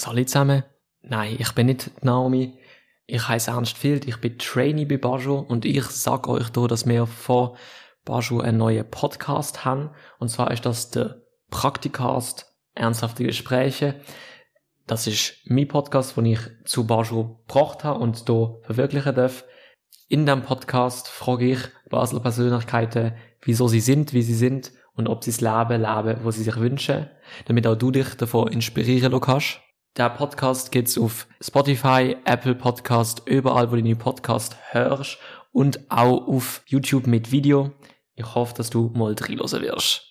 Salut zusammen. Nein, ich bin nicht Naomi. Ich heiße Ernst Field, ich bin Trainee bei Bajo und ich sag euch hier, dass wir vor Bajo einen neuen Podcast haben. Und zwar ist das der Praktikast Ernsthafte Gespräche. Das ist mein Podcast, den ich zu Bajo gebracht habe und hier verwirklichen darf. In dem Podcast frage ich Basler Persönlichkeiten, wieso sie sind, wie sie sind und ob sie das Leben leben, wo sie sich wünschen, damit auch du dich davon inspirieren kannst. Der Podcast gibt's auf Spotify, Apple Podcast, überall, wo du den Podcast hörst und auch auf YouTube mit Video. Ich hoffe, dass du mal reinhören wirst.